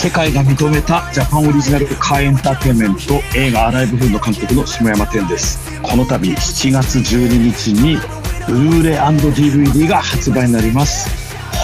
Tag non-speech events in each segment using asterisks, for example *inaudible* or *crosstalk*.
世界が認めたジャパンオリジナルカーエンターテインメント映画アライブフード監督の下山天です。この度7月12日にブルーレイ &DVD が発売になります。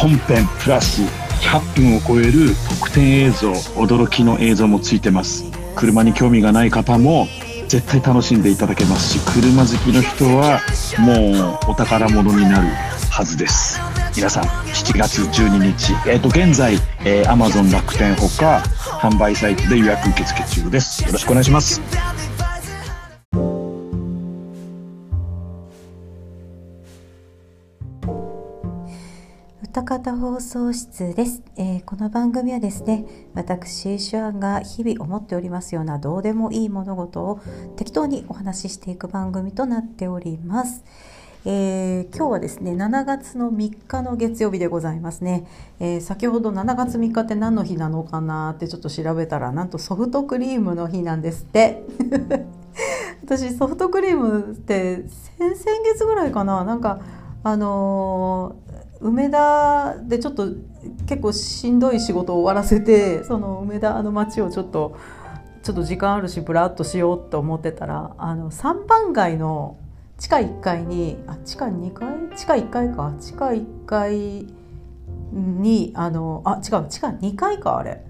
本編プラス100分を超える特典映像驚きの映像もついてます。車に興味がない方も絶対楽しんでいただけますし車好きの人はもうお宝物になるはずです。皆さん7月12日、えっ、ー、と現在、えー、Amazon 楽天ほか販売サイトで予約受付中です。よろしくお願いします。歌方放送室です、えー、この番組はですね私手腕が日々思っておりますようなどうでもいい物事を適当にお話ししていく番組となっております。えー、今日はですね7月の3日の月曜日でございますね、えー、先ほど7月3日って何の日なのかなってちょっと調べたらなんとソフトクリームの日なんですって。*laughs* 私ソフトクリームって先々月ぐらいかな。なんかあのー、梅田でちょっと結構しんどい仕事を終わらせてその梅田の街をちょっとちょっと時間あるしブラッとしようと思ってたらあの三番街の地下1階にあ地下2階？地下1階か。地下1階にあのあ違う。地下2階かあれ。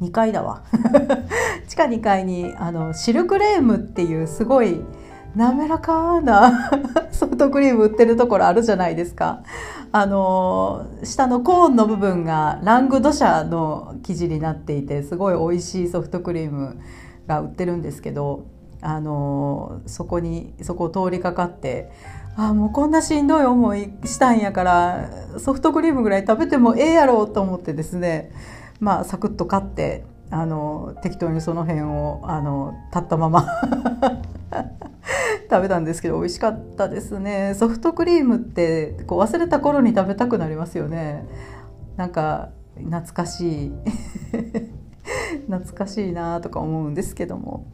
2階だわ。*laughs* 地下2階にあのシルクレームっていうすごい滑らかな *laughs* ソフトクリーム売ってるところあるじゃないですか。あの下のコーンの部分がラングドシャの生地になっていてすごい美味しいソフトクリームが売ってるんですけどあのそこにそこを通りかかってあもうこんなしんどい思いしたんやからソフトクリームぐらい食べてもええやろうと思ってですねまあサクッと買ってあの適当にその辺をあの立ったまま *laughs* 食べたんですけど美味しかったですね。ソフトクリームってこう忘れた頃に食べたくなりますよね。なんか懐かしい。*laughs* 懐かしいなとか思うんですけども。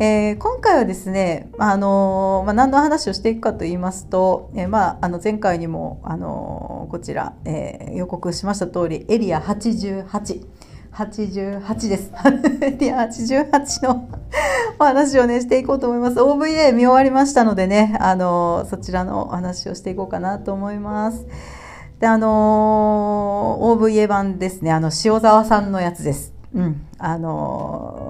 えー、今回はですね、あの、まあ、何の話をしていくかと言いますと、えー、まあ、あの前回にも、あのこちら、え予告しました通りエリア88。88です。エリア88 *laughs* の *laughs* お話をね、していこうと思います。OVA 見終わりましたのでね、あのそちらのお話をしていこうかなと思います。で、あの OVA 版ですね、あの、塩沢さんのやつです。うん。あの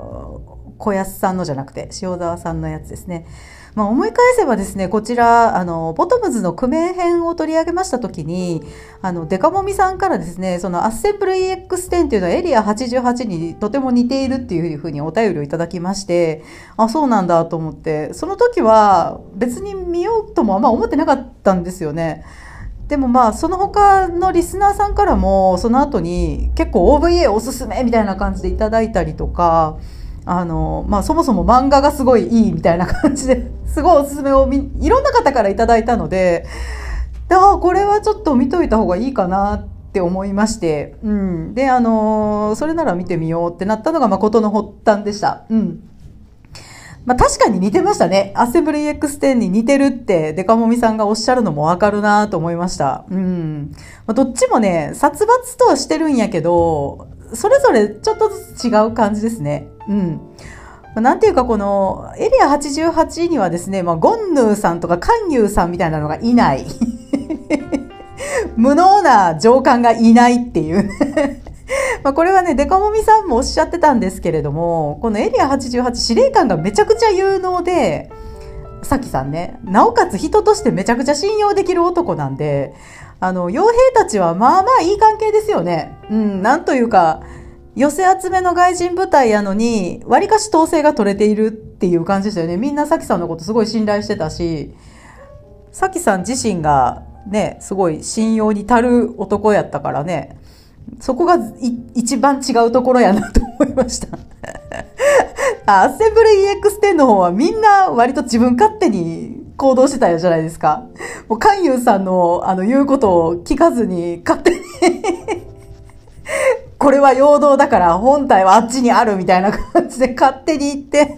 小安さんのじゃなくて塩沢さんのやつですね。まあ、思い返せばですねこちらあのボトムズのクメ編を取り上げました時にあのデカモミさんからですねそのアッセンブル EX10 っていうのはエリア88にとても似ているっていうふうにお便りをいただきましてあそうなんだと思ってその時は別に見ようともあんま思ってなかったんですよね。でもまあその他のリスナーさんからもその後に結構 OVA おすすめみたいな感じでいただいたりとかあの、まあ、そもそも漫画がすごいいいみたいな感じで *laughs* すごいおすすめをいろんな方からいただいたのであこれはちょっと見といた方がいいかなって思いまして、うん、であのそれなら見てみようってなったのが誠の発端でした。うんまあ、確かに似てましたね。アセブリ EX10 に似てるってデカモミさんがおっしゃるのもわかるなと思いました。うん。まあ、どっちもね、殺伐とはしてるんやけど、それぞれちょっとずつ違う感じですね。うん。なんていうかこのエリア88にはですね、まあ、ゴンヌーさんとかカンユーさんみたいなのがいない。*laughs* 無能な上官がいないっていう *laughs* まこれはね、デカモミさんもおっしゃってたんですけれども、このエリア88司令官がめちゃくちゃ有能で、さきさんね、なおかつ人としてめちゃくちゃ信用できる男なんで、あの、傭兵たちはまあまあいい関係ですよね。うん、なんというか、寄せ集めの外人部隊やのに、割かし統制が取れているっていう感じでしたよね。みんなさきさんのことすごい信頼してたし、さきさん自身がね、すごい信用に足る男やったからね、そこが一番違うところやなと思いました。*laughs* アッセンブル EX10 の方はみんな割と自分勝手に行動してたじゃないですか。もう、カンユーさんの、あの、言うことを聞かずに、勝手に *laughs* これは陽動だから本体はあっちにあるみたいな感じで勝手に言って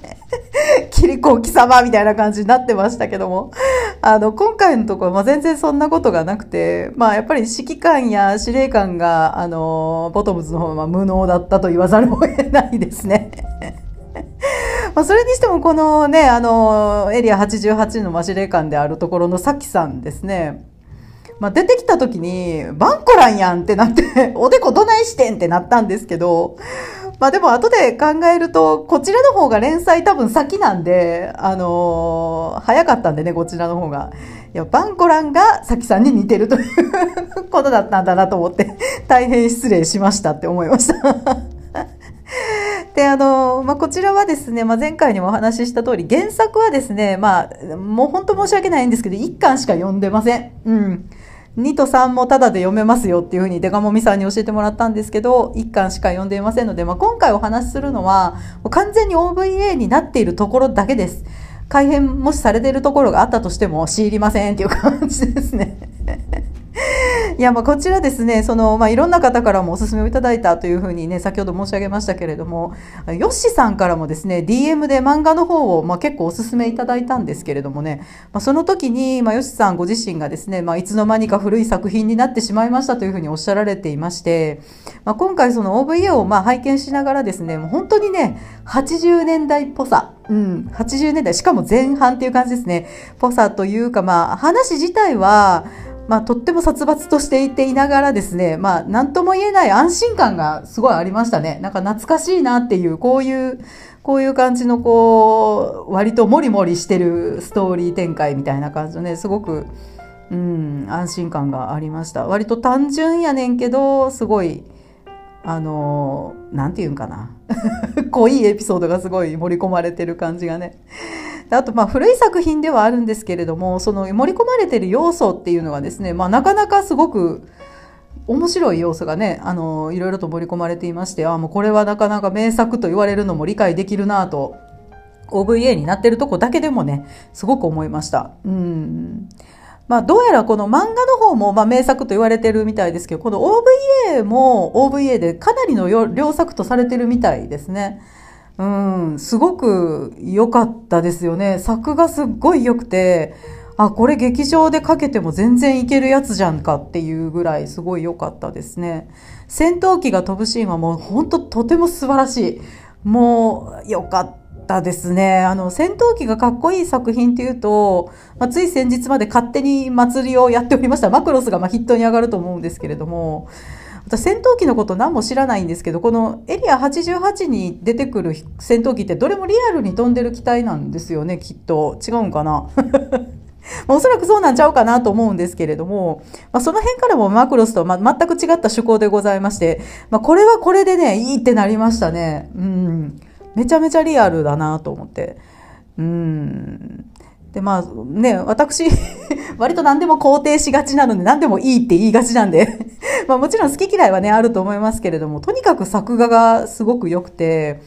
キリコ貴様みたいな感じになってましたけども、あの、今回のところ、まあ、全然そんなことがなくて、まあ、やっぱり指揮官や司令官が、あの、ボトムズの方は無能だったと言わざるを得ないですね。まあ、それにしてもこのね、あの、エリア88の司令官であるところのサキさんですね。まあ、出てきた時に、バンコランやんってなって *laughs* おでこどないしてんってなったんですけど、まあでも後で考えると、こちらの方が連載多分先なんで、あのー、早かったんでね、こちらの方が。いや、バンコランがサキさんに似てるという *laughs* ことだったんだなと思って、大変失礼しましたって思いましたで、あの、まあ、こちらはですね、まあ、前回にもお話しした通り、原作はですね、まあ、もう本当申し訳ないんですけど、1巻しか読んでません。うん。2と3もタダで読めますよっていうふうにデカモミさんに教えてもらったんですけど、1巻しか読んでいませんので、まあ、今回お話しするのは、完全に OVA になっているところだけです。改変もしされているところがあったとしても知りませんっていう感じですね。*laughs* いや、まあ、こちらですね、その、まあ、いろんな方からもお勧めをいただいたというふうにね、先ほど申し上げましたけれども、ヨッシさんからもですね、DM で漫画の方を、まあ、結構お勧めいただいたんですけれどもね、まあ、その時に、まあ、ヨッシさんご自身がですね、まあ、いつの間にか古い作品になってしまいましたというふうにおっしゃられていまして、まあ、今回その OVA をまあ拝見しながらですね、もう本当にね、80年代っぽさ、うん、80年代、しかも前半っていう感じですね、ぽさというか、まあ、話自体は、まあ、とっても殺伐としていていながらですね、まあ、なんとも言えない安心感がすごいありましたね。なんか懐かしいなっていう、こういう、こういう感じのこう、割とモリモリしてるストーリー展開みたいな感じのね、すごく、うん、安心感がありました。割と単純やねんけど、すごい、あの、なんて言うんかな。*laughs* 濃いエピソードがすごい盛り込まれてる感じがね。あとまあ古い作品ではあるんですけれどもその盛り込まれてる要素っていうのがですね、まあ、なかなかすごく面白い要素がねあのいろいろと盛り込まれていましてあもうこれはなかなか名作と言われるのも理解できるなと OVA になってるとこだけでもねすごく思いました。うんまあ、どうやらこの漫画の方もまあ名作と言われてるみたいですけどこの OVA も OVA でかなりの良作とされてるみたいですね。うん、すごく良かったですよね。作がすっごい良くて、あ、これ劇場でかけても全然いけるやつじゃんかっていうぐらいすごい良かったですね。戦闘機が飛ぶシーンはもう本当とても素晴らしい。もう良かったですね。あの、戦闘機がかっこいい作品っていうと、まあ、つい先日まで勝手に祭りをやっておりました。マクロスがまあヒットに上がると思うんですけれども、私戦闘機のこと何も知らないんですけどこのエリア88に出てくる戦闘機ってどれもリアルに飛んでる機体なんですよねきっと。違うんかな？*laughs* おそらくそうなんちゃうかなと思うんですけれども、まあ、その辺からもマクロスと、ま全く違った趣向でございまして、まあ、これはこれでねいいってなりましたね。うん。めちゃめちゃリアルだなと思って。うん。で、まあね、私 *laughs* 割と何でも肯定しがちなので、何でもいいって言いがちなんで *laughs* まあもちろん好き嫌いはね、あると思いますけれども、とにかく作画がすごく良くて、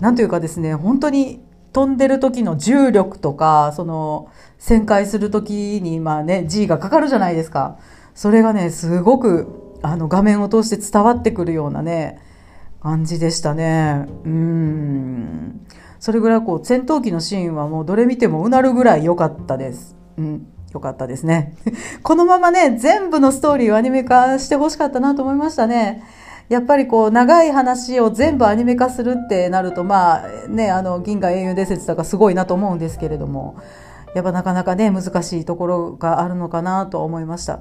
なんというかですね、本当に飛んでる時の重力とか、その、旋回する時に、まあね、G がかかるじゃないですか。それがね、すごく、あの、画面を通して伝わってくるようなね、感じでしたね。うん。それぐらいこう戦闘機のシーンはもうどれ見てもうなるぐらい良かったです。うん。良かったですね。*laughs* このままね、全部のストーリーをアニメ化してほしかったなと思いましたね。やっぱりこう、長い話を全部アニメ化するってなると、まあ、ね、あの、銀河英雄伝説とかすごいなと思うんですけれども、やっぱなかなかね、難しいところがあるのかなと思いました。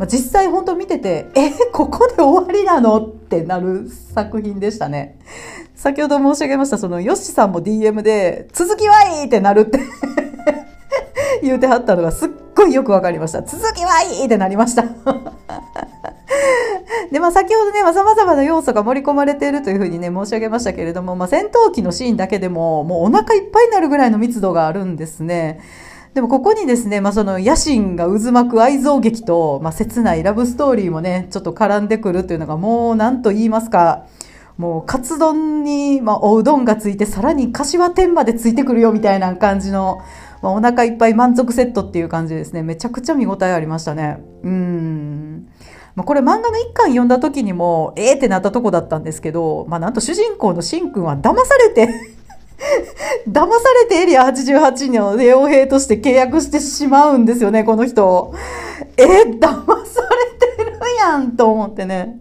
まあ、実際本当見てて、え、ここで終わりなの？ってなる作品でしたね。先ほど申し上げました、その、ヨッシさんも DM で、続きはいいってなるって *laughs* 言うてはったのがすっごいよくわかりました。続きはいいってなりましたで、まあ先ほどね、まあ、様々な要素が盛り込まれているというふうにね、申し上げましたけれども、まあ戦闘機のシーンだけでも、もうお腹いっぱいになるぐらいの密度があるんですね。でもここにですね、まあその野心が渦巻く愛憎劇と、まあ切ないラブストーリーもね、ちょっと絡んでくるというのがもう何と言いますか、もうカツ丼に、まあ、おうどんがついてさらに柏天までついてくるよみたいな感じの、まあ、お腹いっぱい満足セットっていう感じですね。めちゃくちゃ見応えありましたね。うん。まあ、これ漫画の一巻読んだ時にも、ええー、ってなったとこだったんですけど、まあ、なんと主人公のしんくんは騙されて *laughs* 騙されてエリア88の傭兵として契約してしまうんですよね、この人。え、騙されてるやんと思ってね。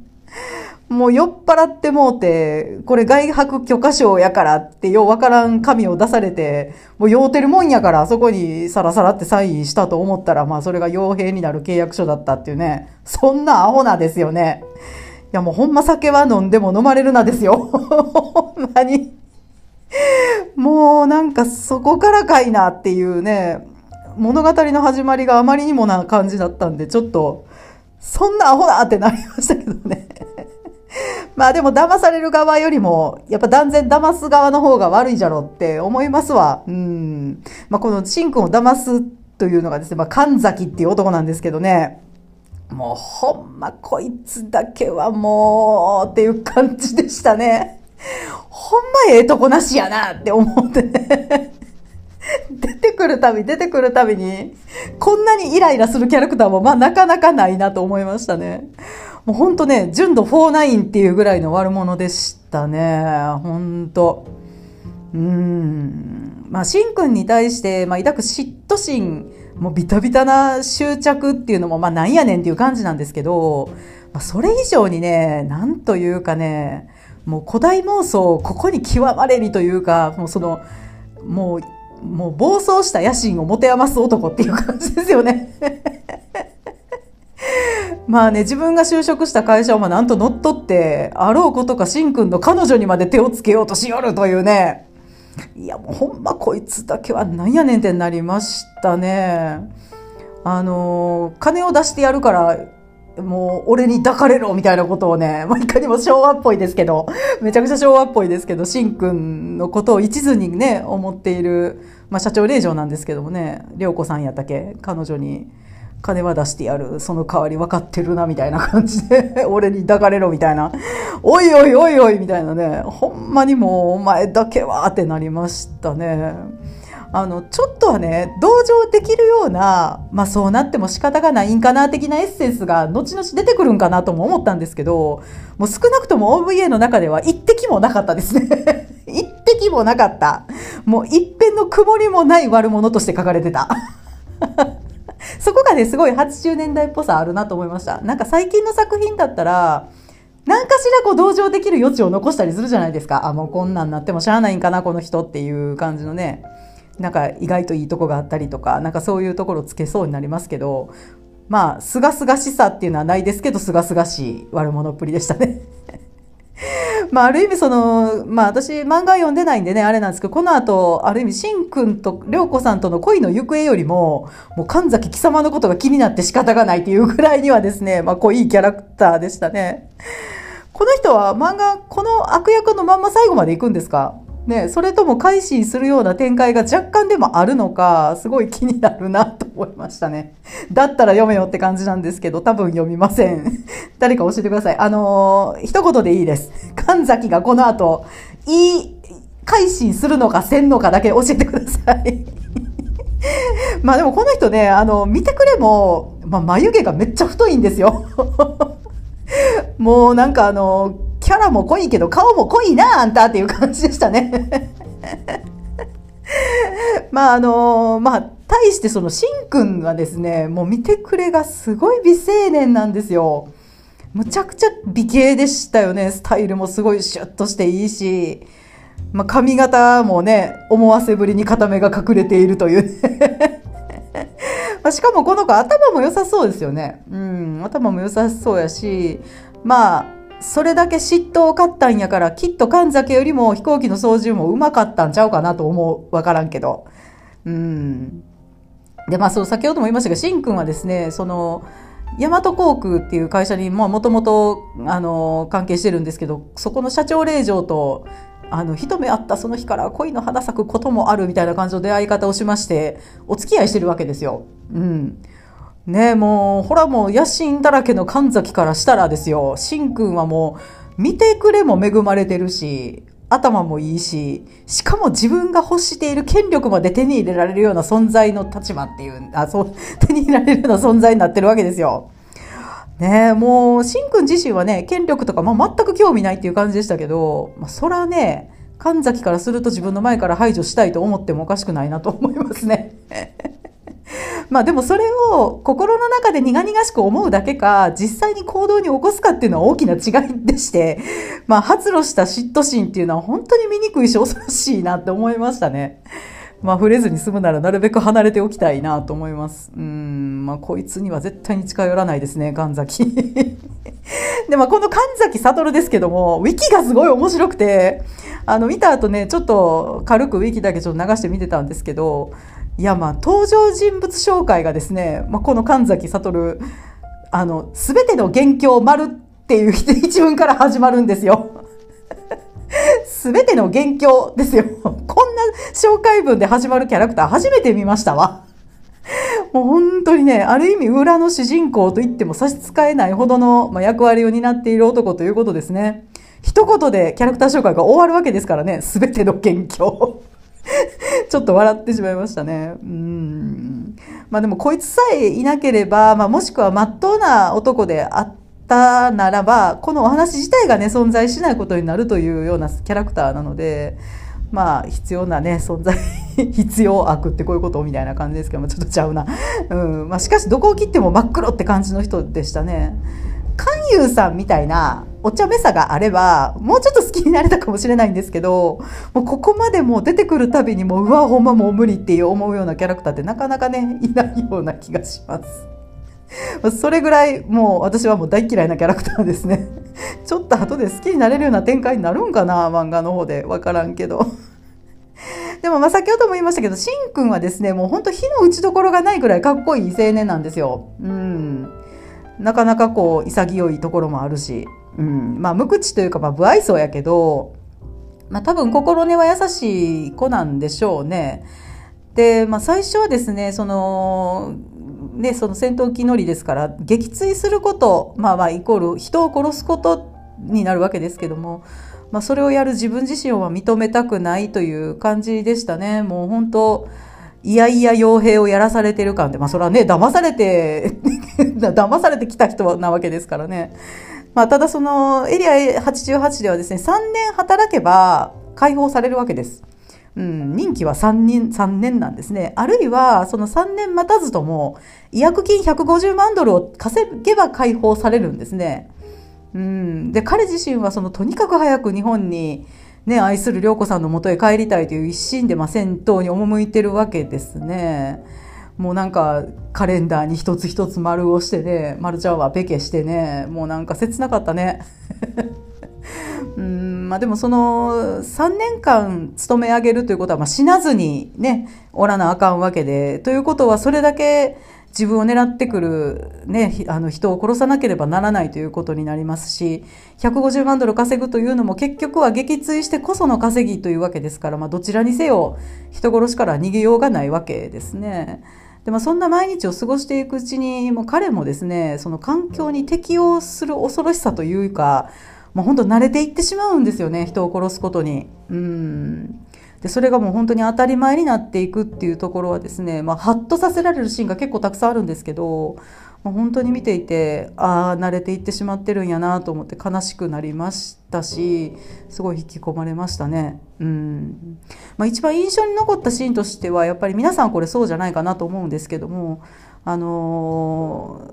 もう酔っ払ってもうて、これ外泊許可証やからってようわからん紙を出されて、もう酔うてるもんやからそこにサラサラってサインしたと思ったら、まあそれが傭兵になる契約書だったっていうね。そんなアホなですよね。いやもうほんま酒は飲んでも飲まれるなですよ。*laughs* ほんまに。*laughs* もうなんかそこからかいなっていうね、物語の始まりがあまりにもな感じだったんで、ちょっと、そんなアホだってなりましたけどね。*laughs* まあでも騙される側よりも、やっぱ断然騙す側の方が悪いじゃろって思いますわ。うん。まあこのシンくんを騙すというのがですね、まあ神崎っていう男なんですけどね。もうほんまこいつだけはもうっていう感じでしたね。ほんまええとこなしやなって思ってね。*laughs* 出てくるたび、出てくるたびに、こんなにイライラするキャラクターもまあなかなかないなと思いましたね。もうほんとね、純度49っていうぐらいの悪者でしたね。ほんと。うん。まあ、しんくんに対して、まあ、抱く嫉妬心、もうビタビタな執着っていうのも、まあ、なんやねんっていう感じなんですけど、まあ、それ以上にね、なんというかね、もう古代妄想、ここに極まれりというか、もうその、もう、もう暴走した野心を持て余す男っていう感じですよね。*laughs* まあね、自分が就職した会社をまなんと乗っ取って、あろうことかしんくんの彼女にまで手をつけようとしよるというね。いやもうほんまこいつだけはなんやねんってなりましたね。あの、金を出してやるから、もう俺に抱かれろみたいなことをね、まあ、いかにも昭和っぽいですけど、めちゃくちゃ昭和っぽいですけど、しんくんのことを一途にね、思っている、まあ社長令嬢なんですけどもね、りょうこさんやったけ彼女に。金は出してやる。その代わり分かってるな、みたいな感じで、*laughs* 俺に抱かれろ、みたいな。おいおいおいおい、みたいなね。ほんまにもう、お前だけは、ってなりましたね。あの、ちょっとはね、同情できるような、まあそうなっても仕方がないんかな、的なエッセンスが後々出てくるんかなとも思ったんですけど、もう少なくとも OVA の中では一滴もなかったですね。*laughs* 一滴もなかった。もう一辺の曇りもない悪者として書かれてた。*laughs* そこがね、すごい80年代っぽさあるなと思いました。なんか最近の作品だったら、何かしらこう同情できる余地を残したりするじゃないですか。あ、もうこんなんなってもしゃあないんかな、この人っていう感じのね。なんか意外といいとこがあったりとか、なんかそういうところつけそうになりますけど、まあ、すがすがしさっていうのはないですけど、すがすがしい悪者っぷりでしたね。*laughs* まあ、ある意味その、まあ私漫画読んでないんでね、あれなんですけど、この後、ある意味、しんくんとりょうこさんとの恋の行方よりも、もう神崎貴様のことが気になって仕方がないっていうぐらいにはですね、まあ濃いキャラクターでしたね。この人は漫画、この悪役のまんま最後まで行くんですか？ね、それとも改心するような展開が若干でもあるのか、すごい気になるなと思いましたね。だったら読めよって感じなんですけど、多分読みません。*laughs* 誰か教えてください。あのー、一言でいいです。神崎がこの後、いい、改心するのかせんのかだけ教えてください。*laughs* まあでもこの人ね、あの、見てくれも、まあ、眉毛がめっちゃ太いんですよ。*laughs* もうなんかあの、キャラも濃いけど顔も濃いなあんたっていう感じでしたね。*laughs* まああのまあ対してそのしんくんはですねもう見てくれがすごい美青年なんですよ。むちゃくちゃ美形でしたよね。スタイルもすごいシュッとしていいし、まあ、髪型もね思わせぶりに片目が隠れているというね。*laughs* まあしかもこの子頭も良さそうですよね。うん頭も良さそうやし。まあそれだけ嫉妬を買ったんやから、きっと神崎よりも飛行機の操縦もうまかったんちゃうかなと思う。わからんけど。うん。で、まあ、そう、先ほども言いましたが、しんくんはですね、その、大和航空っていう会社に、まあ、もともと、あの、関係してるんですけど、そこの社長令嬢と、あの、一目会ったその日から恋の花咲くこともあるみたいな感じの出会い方をしまして、お付き合いしてるわけですよ。うん。ねもう、ほらもう野心だらけの神崎からしたらですよ、しんくんはもう、見てくれも恵まれてるし、頭もいいし、しかも自分が欲している権力まで手に入れられるような存在の立場っていう、あ、そう、*laughs* 手に入れられるような存在になってるわけですよ。ねもう、しんくん自身はね、権力とか、まあ、全く興味ないっていう感じでしたけど、まあ、そらね、神崎からすると自分の前から排除したいと思ってもおかしくないなと思いますね。*laughs* まあでもそれを心の中で苦々しく思うだけか、実際に行動に起こすかっていうのは大きな違いでして、*laughs* まあ発露した嫉妬心っていうのは本当に醜いし恐ろしいなって思いましたね。まあ触れずに済むならなるべく離れておきたいなと思います。うん、まあこいつには絶対に近寄らないですね、神崎。*laughs* で、まあこの神崎悟ですけども、ウィキがすごい面白くて、あの見た後ね、ちょっと軽くウィキだけちょっと流して見てたんですけど、いやまあ登場人物紹介がですね、まあ、この神崎悟あの全ての元凶丸っていう *laughs* 一文から始まるんですよ。*laughs* すべての元凶ですよ。こんな紹介文で始まるキャラクター初めて見ましたわ。もう本当にね、ある意味裏の主人公と言っても差し支えないほどのま役割を担っている男ということですね。一言でキャラクター紹介が終わるわけですからね、すべての元凶。*laughs* ちょっと笑ってしまいましたね。うん。まあでもこいつさえいなければ、まあもしくは真っ当な男であったならば、このお話自体がね、存在しないことになるというようなキャラクターなので、まあ必要なね、存在 *laughs* 必要悪ってこういうことみたいな感じですけども、ちょっとちゃうな。うん。まあしかしどこを切っても真っ黒って感じの人でしたね。関優さんみたいなお茶目さがあれば、もうちょっと好きになれたかもしれないんですけど、もうここまでもう出てくるたびにもう、うわ、ほんまもう無理っていう思うようなキャラクターってなかなかね、いないような気がします。それぐらいもう私はもう大嫌いなキャラクターですね。ちょっと後で好きになれるような展開になるんかな、漫画の方で。わからんけど。でもまあ先ほども言いましたけど、しんくんはですね、もうほんと火の打ちどころがないぐらいかっこいい青年なんですよ。うん。なかなかこう潔いところもあるし。うん、まあ無口というかまあ不愛想やけど、まあ多分心根は優しい子なんでしょうね。で、まあ最初はですね、その、ね、その戦闘機乗りですから撃墜することまあまあイコール人を殺すことになるわけですけども、まあ、それをやる自分自身は認めたくないという感じでしたね。もう本当いやいや傭兵をやらされてる感でまあそれはね騙されて *laughs* 騙されてきた人なわけですからね。まあ、ただそのエリア88ではですね、3年働けば解放されるわけです。うん、任期は3年 ,3 年なんですね。あるいは、その3年待たずとも、違約金150万ドルを稼げば解放されるんですね。うん、で、彼自身はそのとにかく早く日本に、ね、愛する涼子さんのもとへ帰りたいという一心で、まあ、戦闘に赴いてるわけですね。もうなんかカレンダーに一つ一つ丸をしてね、丸ちゃんはペケしてね、もうなんか切なかったね。*laughs* うんまあでもその3年間勤め上げるということはまあ死なずにね、おらなあかんわけで、ということはそれだけ自分を狙ってくる、ね、あの人を殺さなければならないということになりますし、150万ドル稼ぐというのも結局は撃墜してこその稼ぎというわけですから、まあどちらにせよ人殺しから逃げようがないわけですね。でまあそんな毎日を過ごしていくうちにもう彼もですねその環境に適応する恐ろしさというかもう本当慣れていってしまうんですよね人を殺すことに。うんでそれがもう本当に当たり前になっていくっていうところはですね、まあ、ハッとさせられるシーンが結構たくさんあるんですけどもう本当に見ていてああ慣れていってしまってるんやなと思って悲しくなりましたしすごい引き込まれましたね。うんまあ、一番印象に残ったシーンとしてはやっぱり皆さんこれそうじゃないかなと思うんですけどもあの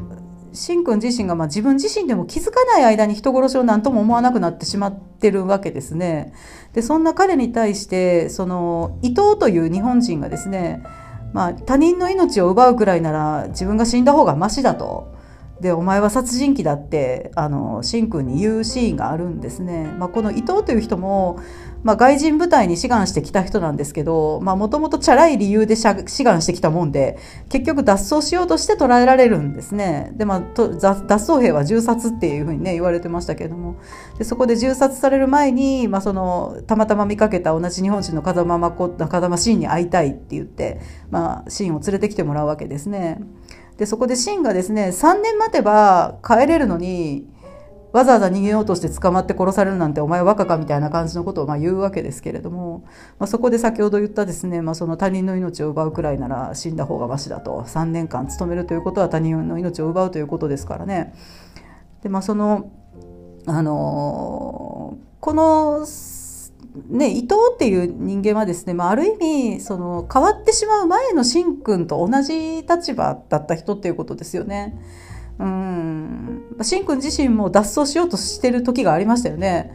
ー、しんくん自身がまあ自分自身でも気づかない間に人殺しを何とも思わなくなってしまってるわけですね。でそんな彼に対してその伊藤という日本人がですねまあ、他人の命を奪うくらいなら自分が死んだ方がマシだと。で、お前は殺人鬼だって、あの、しんくんに言うシーンがあるんですね。まあ、この伊藤という人も、まあ、外人部隊に志願してきた人なんですけど、もともとチャラい理由で志願してきたもんで、結局脱走しようとして捕らえられるんですね。で、まあ、脱走兵は銃殺っていうふうにね、言われてましたけれども、でそこで銃殺される前に、まあ、その、たまたま見かけた同じ日本人の風間誠、風間真に会いたいって言って、まあ、真を連れてきてもらうわけですね。で、そこで真がですね、3年待てば帰れるのに、わざわざ逃げようとして捕まって殺されるなんてお前はバカかみたいな感じのことをま言うわけですけれども、まあ、そこで先ほど言ったですね、まあ、その他人の命を奪うくらいなら死んだ方がましだと。3年間勤めるということは他人の命を奪うということですからね。でまあそのあのこのね、伊藤っていう人間はですね、まあ、ある意味その変わってしまう前のしんくんと同じ立場だった人っていうことですよね。うんしんくん自身も脱走しようとしてる時がありましたよね。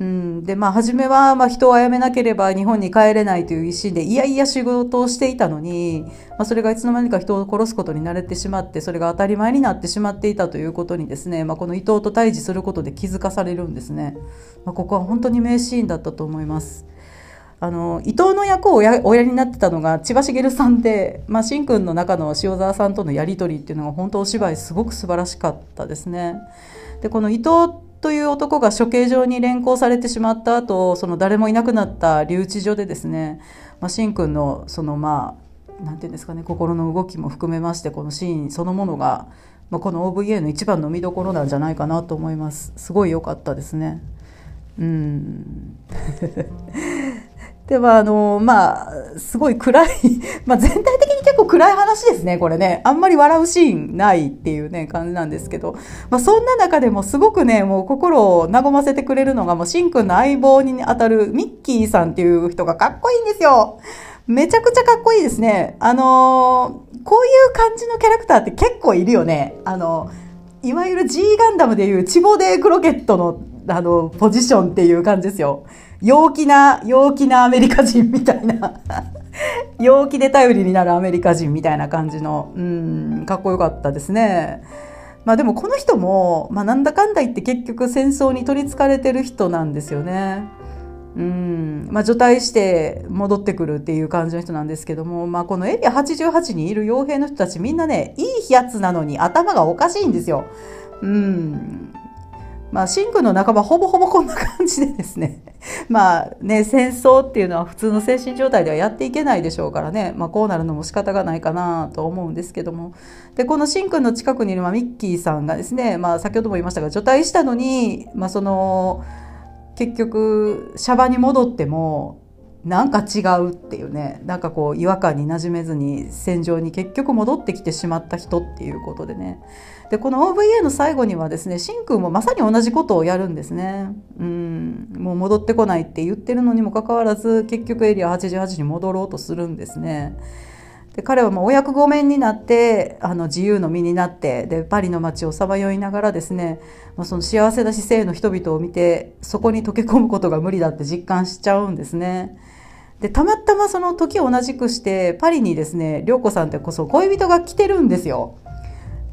うん、でまあ初めはまあ人を殺めなければ日本に帰れないという一心でいやいや仕事をしていたのに、まあ、それがいつの間にか人を殺すことに慣れてしまってそれが当たり前になってしまっていたということにですね、まあ、この伊藤と対峙することで気づかされるんですね、まあ、ここは本当に名シーンだったと思います。あの伊藤の役をおやりになってたのが千葉茂さんで、まあ、しんくんの中の塩沢さんとのやり取りっていうのが本当お芝居すごく素晴らしかったですね。でこの伊藤という男が処刑場に連行されてしまった後その誰もいなくなった留置所でですね、まあ、シンくんのそのまあなんていうんですかね心の動きも含めましてこのシーンそのものが、まあ、この OVA の一番の見どころなんじゃないかなと思います。すごい良かったですね。うん。ではあのまあすごい暗い。*laughs* まあ全体的に結構暗い話ですねこれね。あんまり笑うシーンないっていうね感じなんですけど、まあ、そんな中でもすごくねもう心を和ませてくれるのがもうしんくんの相棒にあたるミッキーさんっていう人がかっこいいんですよ。めちゃくちゃかっこいいですね。あのー、こういう感じのキャラクターって結構いるよね。あのいわゆる G ガンダムでいうチボデークロケットのあのポジションっていう感じですよ。陽気な、陽気なアメリカ人みたいな *laughs* 陽気で頼りになるアメリカ人みたいな感じの、うん、かっこよかったですね。まあでもこの人も、まあなんだかんだ言って結局戦争に取り憑かれてる人なんですよね。うん、まあ除隊して戻ってくるっていう感じの人なんですけども、まあこのエリア88にいる傭兵の人たちみんなね、いいやつなのに頭がおかしいんですよ。うん。まあ、シングの仲間ほぼほぼこんな感じでですね。*laughs* まあね、戦争っていうのは普通の精神状態ではやっていけないでしょうからね。まあこうなるのも仕方がないかなと思うんですけども。で、このシンくんの近くにいる、まあ、ミッキーさんがですね、まあ先ほども言いましたが、除隊したのに、まあその、結局、シャバに戻っても、なんか違うっていうねなんかこう違和感に馴染めずに戦場に結局戻ってきてしまった人っていうことでねでこの OVA の最後にはですねしんくんもまさに同じことをやるんですねうんもう戻ってこないって言ってるのにもかかわらず結局エリア88に戻ろうとするんですねで彼はもうお役御免になってあの自由の身になってでパリの街をさまよいながらですね、まあ、その幸せな姿勢の人々を見てそこに溶け込むことが無理だって実感しちゃうんですね。でたまたまその時を同じくしてパリにですね涼子さんってこそ恋人が来てるんですよ。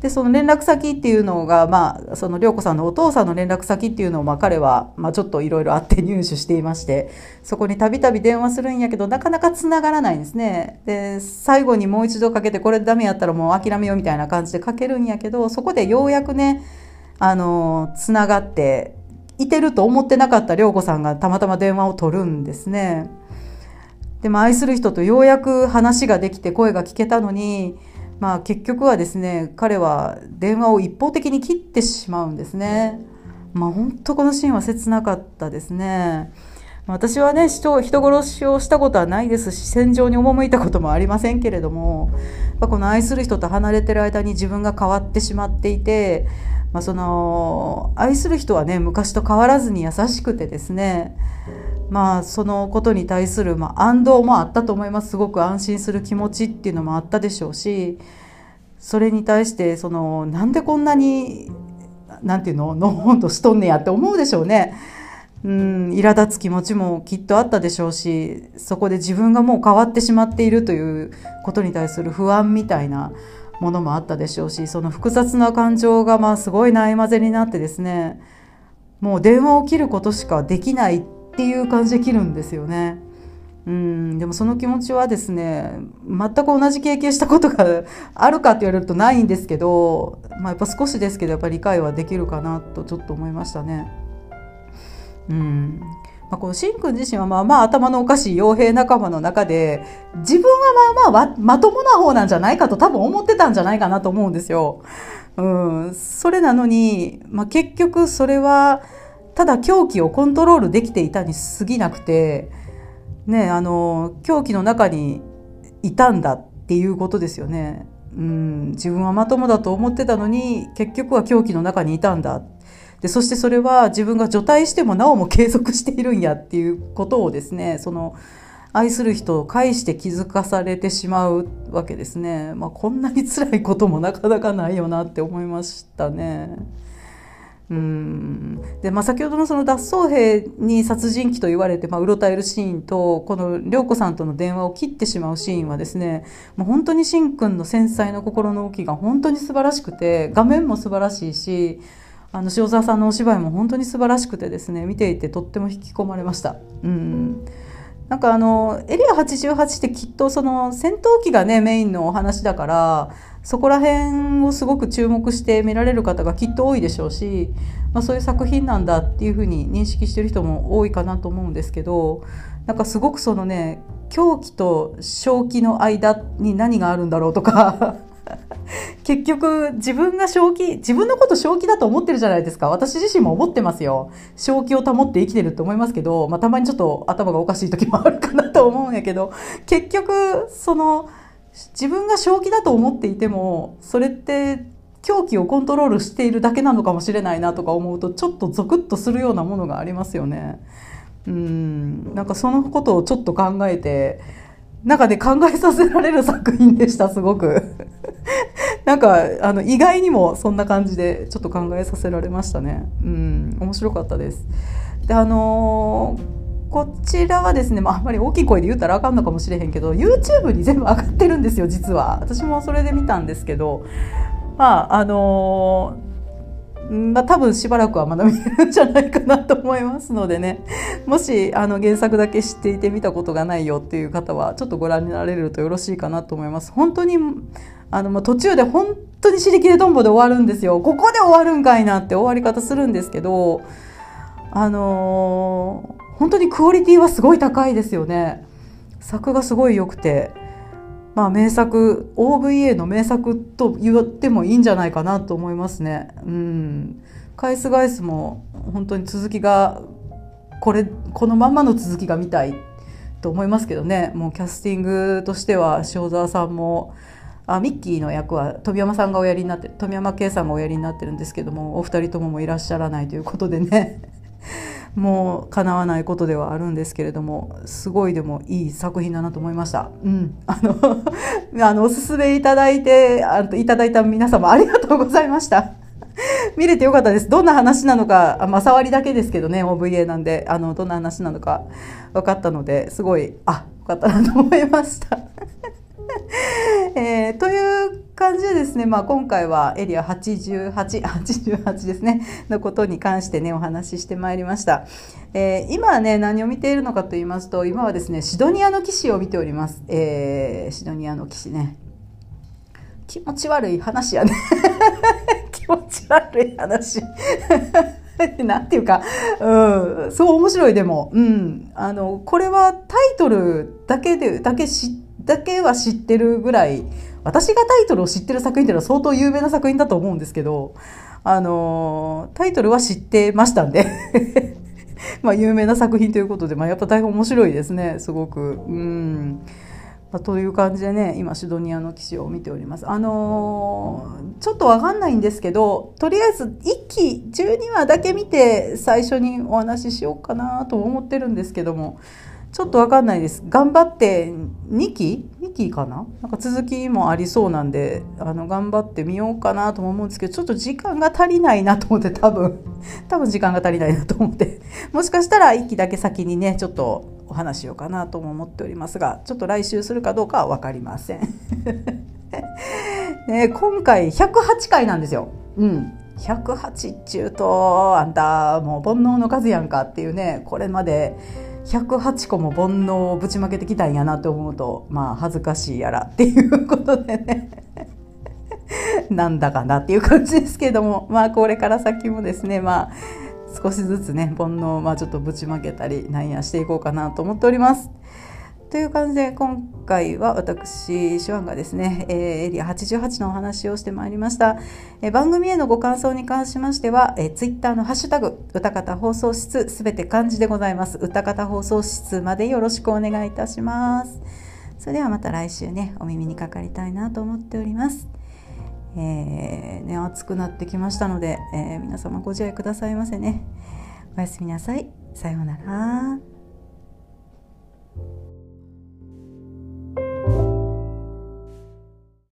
でその連絡先っていうのが、まあ、その涼子さんのお父さんの連絡先っていうのを、まあ、彼は、まあ、ちょっといろいろあって入手していましてそこにたびたび電話するんやけどなかなかつながらないんですねで最後にもう一度かけてこれダメやったらもう諦めようみたいな感じでかけるんやけどそこでようやくねあのつながっていてると思ってなかった涼子さんがたまたま電話を取るんですね。でも愛する人とようやく話ができて声が聞けたのに、まあ、結局はですね彼は電話を一方的に切ってしまうんですね。まあ、本当このシーンは切なかったですね。私はね人人殺しをしたことはないですし戦場に赴いたこともありませんけれどもこの愛する人と離れてる間に自分が変わってしまっていて、まあ、その愛する人はね昔と変わらずに優しくてですねまあそのことに対する、まあ、安堵もあったと思いますすごく安心する気持ちっていうのもあったでしょうしそれに対してそのなんでこんなになんていうののほんとしとんねやって思うでしょうね。うん苛立つ気持ちもきっとあったでしょうしそこで自分がもう変わってしまっているということに対する不安みたいなものもあったでしょうしその複雑な感情がまあすごいないまぜになってですねもう電話を切ることしかできないっていう感じで切るんですよね。うんでもその気持ちはですね全く同じ経験したことがあるかって言われるとないんですけど、まあ、やっぱ少しですけどやっぱり理解はできるかなとちょっと思いましたね。うんまあ、このしんくん自身はまあまあ頭のおかしい傭兵仲間の中で自分はまあまあまともな方なんじゃないかと多分思ってたんじゃないかなと思うんですよ。うん、それなのに、まあ、結局それはただ狂気をコントロールできていたに過ぎなくて、ね、あの狂気の中にいたんだっていうことですよね。うん、自分はまともだと思ってたのに結局は狂気の中にいたんだでそしてそれは自分が除隊してもなおも継続しているんやっていうことをですねその愛する人を介して気づかされてしまうわけですね、まあ、こんなに辛いこともなかなかないよなって思いましたね。うんでまあ、先ほどのその脱走兵に殺人鬼と言われて、まあ、うろたえるシーンとこの涼子さんとの電話を切ってしまうシーンはですねもう本当にしんくんの繊細な心の動きが本当に素晴らしくて画面も素晴らしいしあの塩沢さんのお芝居も本当に素晴らしくてですね見ていてとっても引き込まれました。うんなんかあのエリア88ってきっとその戦闘機がねメインのお話だからそこら辺をすごく注目して見られる方がきっと多いでしょうし、まあ、そういう作品なんだっていうふうに認識してる人も多いかなと思うんですけどなんかすごくそのね狂気と正気の間に何があるんだろうとか *laughs* 結局自分が正気自分のこと正気だと思ってるじゃないですか。私自身も思ってますよ。正気を保って生きてるって思いますけど、まあ、たまにちょっと頭がおかしい時もあるかなと思うんやけど結局その自分が正気だと思っていてもそれって狂気をコントロールしているだけなのかもしれないなとか思うとちょっとゾクッとするようなものがありますよね。うん。なんかそのことをちょっと考えて中で考えさせられる作品でしたすごく。*laughs* なんかあの意外にもそんな感じでちょっと考えさせられましたね。うん。面白かったです。であのー、こちらはですね、まあ、あんまり大きい声で言ったらあかんのかもしれへんけど YouTube に全部上がってるんですよ実は。私もそれで見たんですけど。まああのーまあ、多分しばらくはまだ見れるんじゃないかなと思いますのでね。もしあの原作だけ知っていて見たことがないよっていう方はちょっとご覧になれるとよろしいかなと思います。本当にあの、まあ、途中で本当に尻切れトンボで終わるんですよ。ここで終わるんかいなって終わり方するんですけどあのー、本当にクオリティはすごい高いですよね作がすごい良くて。まあ、名作 OVA の名作と言ってもいいんじゃないかなと思いますね。うん、返す返すも本当に続きがこれこのまんまの続きが見たいと思いますけどねもうキャスティングとしては塩沢さんもあミッキーの役は富山さんがおやりになって富山圭さんがおやりになってるんですけどもお二人とももいらっしゃらないということでねもう叶わないことではあるんですけれどもすごいでもいい作品だなと思いました。うん、あの *laughs* あのおすすめいただいてあのいただいた皆様ありがとうございました。*laughs* 見れてよかったです。どんな話なのか、まあ、触りだけですけどね、OVA なんで、あの、どんな話なのか分かったので、すごい、あ、よかったなと思いました。*laughs* えー、という感じでですね、まあ、今回はエリア88、*laughs* 88ですね、のことに関してね、お話ししてまいりました。えー、今はね、何を見ているのかと言いますと、今はですね、シドニアの騎士を見ております。えー、シドニアの騎士ね。気持ち悪い話やね。*laughs* 気持ち悪い話。*laughs* なんていうか、うん、そう面白いでも、うん、あの、これはタイトルだけで、だけ知って、だけは知ってるぐらい私がタイトルを知ってる作品っていうのは相当有名な作品だと思うんですけどあのタイトルは知ってましたんで *laughs* まあ有名な作品ということで、まあ、やっぱ大変面白いですねすごく。うんまあ、という感じでね今シドニアの騎士を見ております。あのー、ちょっとわかんないんですけどとりあえず1期12話だけ見て最初にお話ししようかなと思ってるんですけどもちょっとわかんないです。頑張って2期 ?2 期かな？なんか続きもありそうなんで、あの、頑張ってみようかなとも思うんですけど、ちょっと時間が足りないなと思って多分、*laughs* 多分時間が足りないなと思って、もしかしたら1期だけ先にね、ちょっとお話しようかなとも思っておりますが、ちょっと来週するかどうかは分かりません。*laughs* ね、今回108回なんですよ。うん。108っちゅうと、あんたもう煩悩の数やんかっていうね、これまで、108個も煩悩をぶちまけてきたんやなと思うとまあ恥ずかしいやらっていうことでね *laughs* なんだかなっていう感じですけどもまあこれから先もですねまあ少しずつね煩悩をまあちょっとぶちまけたりなんやしていこうかなと思っております。という感じで今回は私手腕がですね、えー、エリア88のお話をしてまいりました、えー、番組へのご感想に関しましては、えー、ツイッターのハッシュタグ歌方放送室すべて漢字でございます。歌方放送室までよろしくお願いいたします。それではまた来週ねお耳にかかりたいなと思っております。えー、ね、暑くなってきましたので、えー、皆様ご自愛くださいませね。おやすみなさい。さようなら。